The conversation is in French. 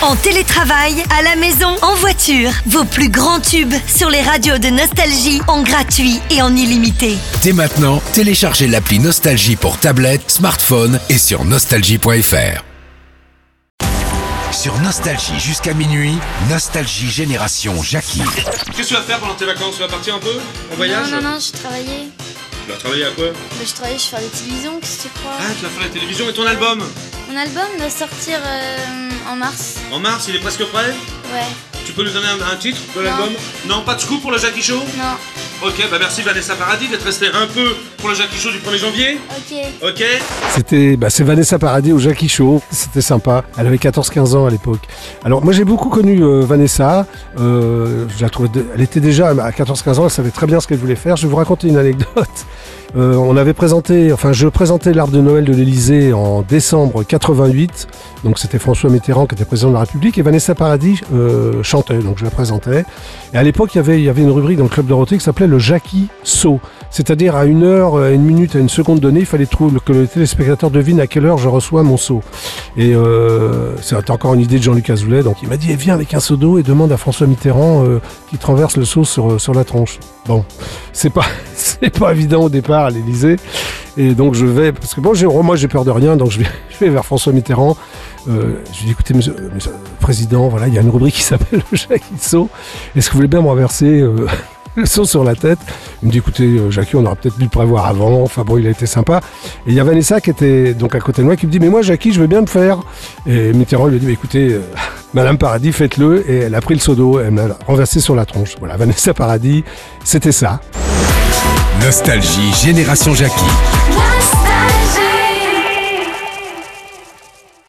En télétravail, à la maison, en voiture, vos plus grands tubes sur les radios de Nostalgie en gratuit et en illimité. Dès maintenant, téléchargez l'appli Nostalgie pour tablette, smartphone et sur nostalgie.fr. Sur Nostalgie jusqu'à minuit, Nostalgie Génération Jackie. Qu'est-ce que tu vas faire pendant tes vacances? Tu vas partir un peu? En voyage? Non, non, non, je travaillais. Tu vas travailler à quoi? Bah, je travaillais, je fais des télévisions, qu'est-ce que tu crois? Ah, tu vas faire la télévision et ton album? Mon album va sortir euh, mars. En mars, il est presque prêt Ouais, Tu peux nous donner un, un titre de Non. l'album Non, pas de scoop pour le Jackie Show non, Ok, bah merci Vanessa Paradis d'être restée un peu pour le Jackie Show du 1er janvier. ok. Ok C'était, bah, c'est Vanessa Paradis au Jackie Show. C'était sympa. Elle avait 14-15 ans à l'époque. Alors moi j'ai beaucoup connu euh, Vanessa. Euh, je la trouvais, de- elle était déjà à 14-15 ans. Elle savait très bien ce qu'elle voulait faire. Je vais vous raconter une anecdote. Euh, on avait présenté, enfin je présentais l'arbre de Noël de l'Elysée en décembre 88. Donc c'était François Mitterrand qui était président de la République et Vanessa Paradis euh, chantait. Donc je la présentais. Et à l'époque il y avait, il y avait une rubrique dans le club Dorothée qui s'appelait le Jackie Saut. C'est-à-dire à une heure, à une minute, à une seconde donnée, il fallait que le téléspectateur devine à quelle heure je reçois mon seau. Et euh, c'était encore une idée de Jean-Luc Azoulay, donc il m'a dit eh, viens avec un seau d'eau et demande à François Mitterrand euh, qui te renverse le seau sur, la tronche. Bon, c'est pas c'est pas évident au départ à l'Élysée. Et donc je vais, parce que bon, moi j'ai peur de rien, donc je vais, vers François Mitterrand. Euh, je lui dis écoutez, monsieur, euh, le président, voilà, il y a une rubrique qui s'appelle le Jackie Saut. Est-ce que vous voulez bien me renverser euh, le seau sur la tête Il me dit écoutez, euh, Jackie, on aurait peut-être dû le prévoir avant. Enfin bon, il a été sympa. Et il y a Vanessa qui était donc à côté de moi qui me dit mais moi, Jackie, je veux bien le faire. Et Mitterrand lui dit mais écoutez, euh, Madame Paradis, faites-le. Et elle a pris le seau d'eau, elle me l'a renversé sur la tronche. Voilà, Vanessa Paradis, c'était ça. Nostalgie Génération Jackie.